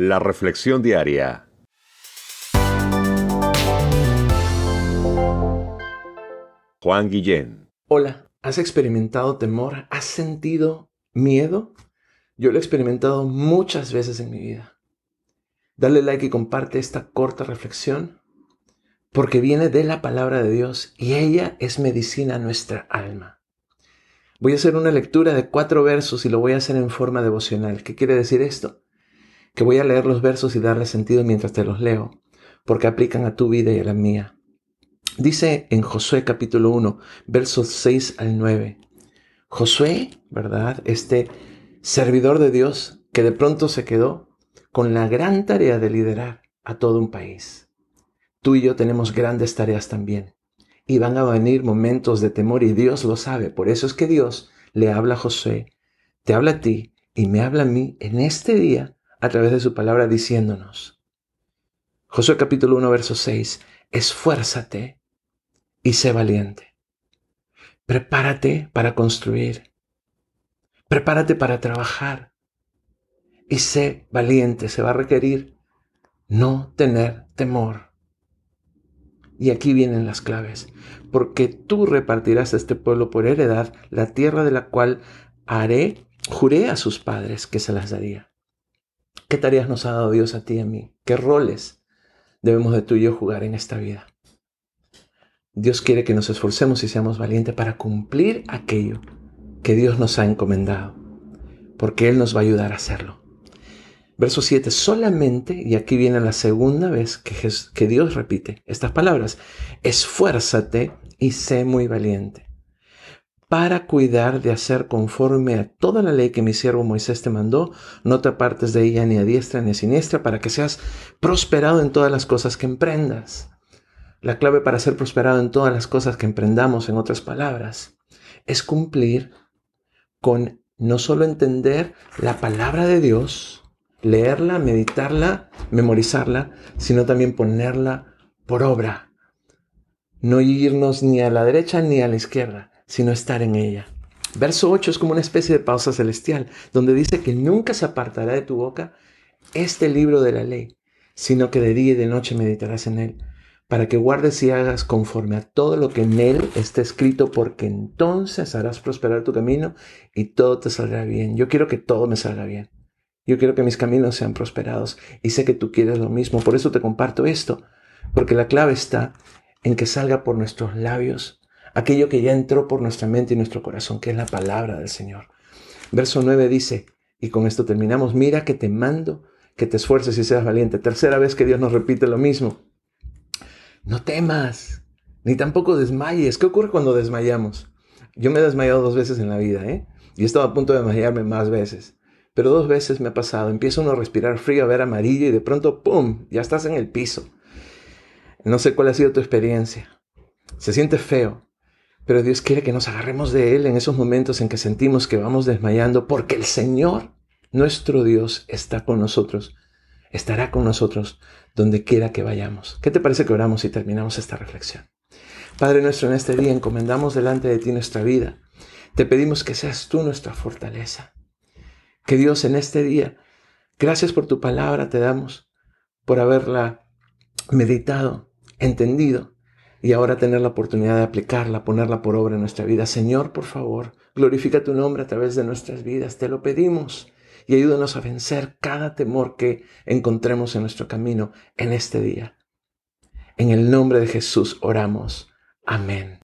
La Reflexión Diaria. Juan Guillén. Hola, ¿has experimentado temor? ¿Has sentido miedo? Yo lo he experimentado muchas veces en mi vida. Dale like y comparte esta corta reflexión porque viene de la palabra de Dios y ella es medicina a nuestra alma. Voy a hacer una lectura de cuatro versos y lo voy a hacer en forma devocional. ¿Qué quiere decir esto? Que voy a leer los versos y darle sentido mientras te los leo, porque aplican a tu vida y a la mía. Dice en Josué capítulo 1, versos 6 al 9. Josué, ¿verdad? Este servidor de Dios que de pronto se quedó con la gran tarea de liderar a todo un país. Tú y yo tenemos grandes tareas también. Y van a venir momentos de temor y Dios lo sabe. Por eso es que Dios le habla a Josué, te habla a ti y me habla a mí en este día a través de su palabra diciéndonos. Josué capítulo 1, verso 6. Esfuérzate y sé valiente. Prepárate para construir. Prepárate para trabajar. Y sé valiente. Se va a requerir no tener temor. Y aquí vienen las claves. Porque tú repartirás a este pueblo por heredad la tierra de la cual haré, juré a sus padres que se las daría. ¿Qué tareas nos ha dado Dios a ti y a mí? ¿Qué roles debemos de tú y yo jugar en esta vida? Dios quiere que nos esforcemos y seamos valientes para cumplir aquello que Dios nos ha encomendado, porque Él nos va a ayudar a hacerlo. Verso 7, solamente, y aquí viene la segunda vez que, que Dios repite estas palabras, esfuérzate y sé muy valiente para cuidar de hacer conforme a toda la ley que mi siervo Moisés te mandó, no te apartes de ella ni a diestra ni a siniestra, para que seas prosperado en todas las cosas que emprendas. La clave para ser prosperado en todas las cosas que emprendamos, en otras palabras, es cumplir con no solo entender la palabra de Dios, leerla, meditarla, memorizarla, sino también ponerla por obra. No irnos ni a la derecha ni a la izquierda, sino estar en ella. Verso 8 es como una especie de pausa celestial, donde dice que nunca se apartará de tu boca este libro de la ley, sino que de día y de noche meditarás en él para que guardes y hagas conforme a todo lo que en él está escrito, porque entonces harás prosperar tu camino y todo te saldrá bien. Yo quiero que todo me salga bien. Yo quiero que mis caminos sean prosperados y sé que tú quieres lo mismo. Por eso te comparto esto, porque la clave está en que salga por nuestros labios aquello que ya entró por nuestra mente y nuestro corazón, que es la palabra del Señor. Verso 9 dice, y con esto terminamos, mira que te mando que te esfuerces y seas valiente. Tercera vez que Dios nos repite lo mismo. No temas, ni tampoco desmayes. ¿Qué ocurre cuando desmayamos? Yo me he desmayado dos veces en la vida, ¿eh? Y he estado a punto de desmayarme más veces. Pero dos veces me ha pasado. Empieza uno a respirar frío, a ver amarillo y de pronto, ¡pum!, ya estás en el piso. No sé cuál ha sido tu experiencia. Se siente feo. Pero Dios quiere que nos agarremos de Él en esos momentos en que sentimos que vamos desmayando, porque el Señor, nuestro Dios, está con nosotros estará con nosotros donde quiera que vayamos. ¿Qué te parece que oramos y terminamos esta reflexión? Padre nuestro, en este día encomendamos delante de ti nuestra vida. Te pedimos que seas tú nuestra fortaleza. Que Dios en este día, gracias por tu palabra te damos, por haberla meditado, entendido y ahora tener la oportunidad de aplicarla, ponerla por obra en nuestra vida. Señor, por favor, glorifica tu nombre a través de nuestras vidas. Te lo pedimos y ayúdanos a vencer cada temor que encontremos en nuestro camino en este día. En el nombre de Jesús oramos. Amén.